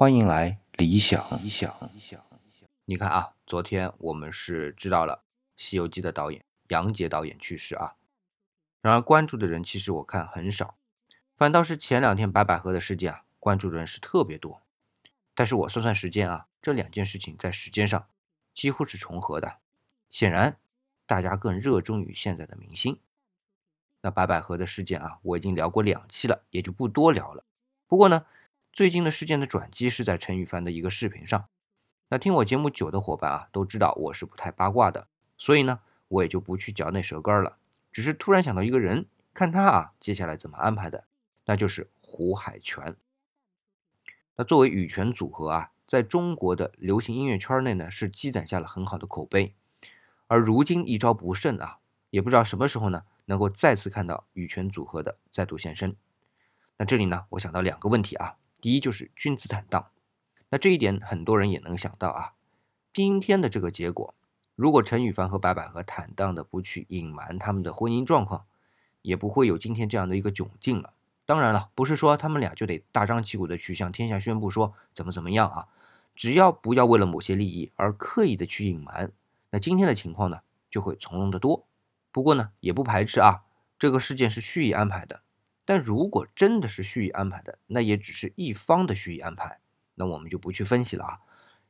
欢迎来理想。理想，理想。理想你看啊，昨天我们是知道了《西游记》的导演杨洁导演去世啊。然而关注的人其实我看很少，反倒是前两天白百合的事件啊，关注的人是特别多。但是我算算时间啊，这两件事情在时间上几乎是重合的。显然，大家更热衷于现在的明星。那白百合的事件啊，我已经聊过两期了，也就不多聊了。不过呢。最近的事件的转机是在陈羽凡的一个视频上。那听我节目久的伙伴啊，都知道我是不太八卦的，所以呢，我也就不去嚼那舌根了。只是突然想到一个人，看他啊，接下来怎么安排的，那就是胡海泉。那作为羽泉组合啊，在中国的流行音乐圈内呢，是积攒下了很好的口碑。而如今一招不慎啊，也不知道什么时候呢，能够再次看到羽泉组合的再度现身。那这里呢，我想到两个问题啊。第一就是君子坦荡，那这一点很多人也能想到啊。今天的这个结果，如果陈羽凡和白百合坦荡的不去隐瞒他们的婚姻状况，也不会有今天这样的一个窘境了。当然了，不是说他们俩就得大张旗鼓的去向天下宣布说怎么怎么样啊，只要不要为了某些利益而刻意的去隐瞒，那今天的情况呢就会从容的多。不过呢，也不排斥啊，这个事件是蓄意安排的。但如果真的是蓄意安排的，那也只是一方的蓄意安排，那我们就不去分析了啊，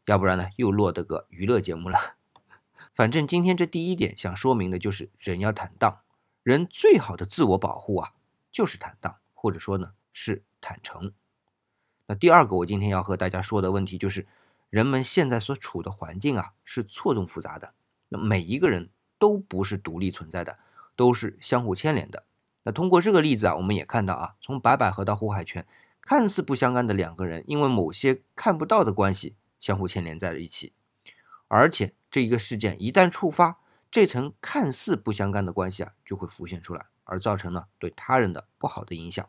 要不然呢又落得个娱乐节目了。反正今天这第一点想说明的就是人要坦荡，人最好的自我保护啊就是坦荡，或者说呢是坦诚。那第二个我今天要和大家说的问题就是，人们现在所处的环境啊是错综复杂的，那每一个人都不是独立存在的，都是相互牵连的。那通过这个例子啊，我们也看到啊，从白百合到胡海泉，看似不相干的两个人，因为某些看不到的关系相互牵连在了一起，而且这一个事件一旦触发，这层看似不相干的关系啊，就会浮现出来，而造成呢对他人的不好的影响。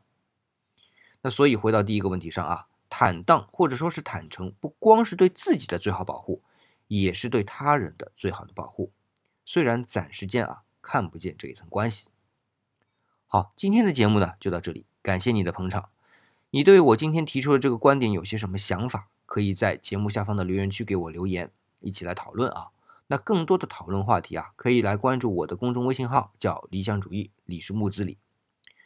那所以回到第一个问题上啊，坦荡或者说是坦诚，不光是对自己的最好保护，也是对他人的最好的保护。虽然暂时间啊看不见这一层关系。好，今天的节目呢就到这里，感谢你的捧场。你对我今天提出的这个观点有些什么想法？可以在节目下方的留言区给我留言，一起来讨论啊。那更多的讨论话题啊，可以来关注我的公众微信号，叫理想主义，李是木子李。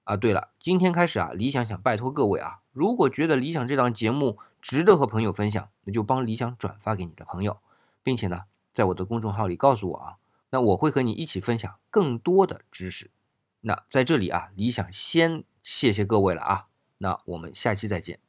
啊，对了，今天开始啊，理想想拜托各位啊，如果觉得理想这档节目值得和朋友分享，那就帮理想转发给你的朋友，并且呢，在我的公众号里告诉我啊，那我会和你一起分享更多的知识。那在这里啊，理想先谢谢各位了啊，那我们下期再见。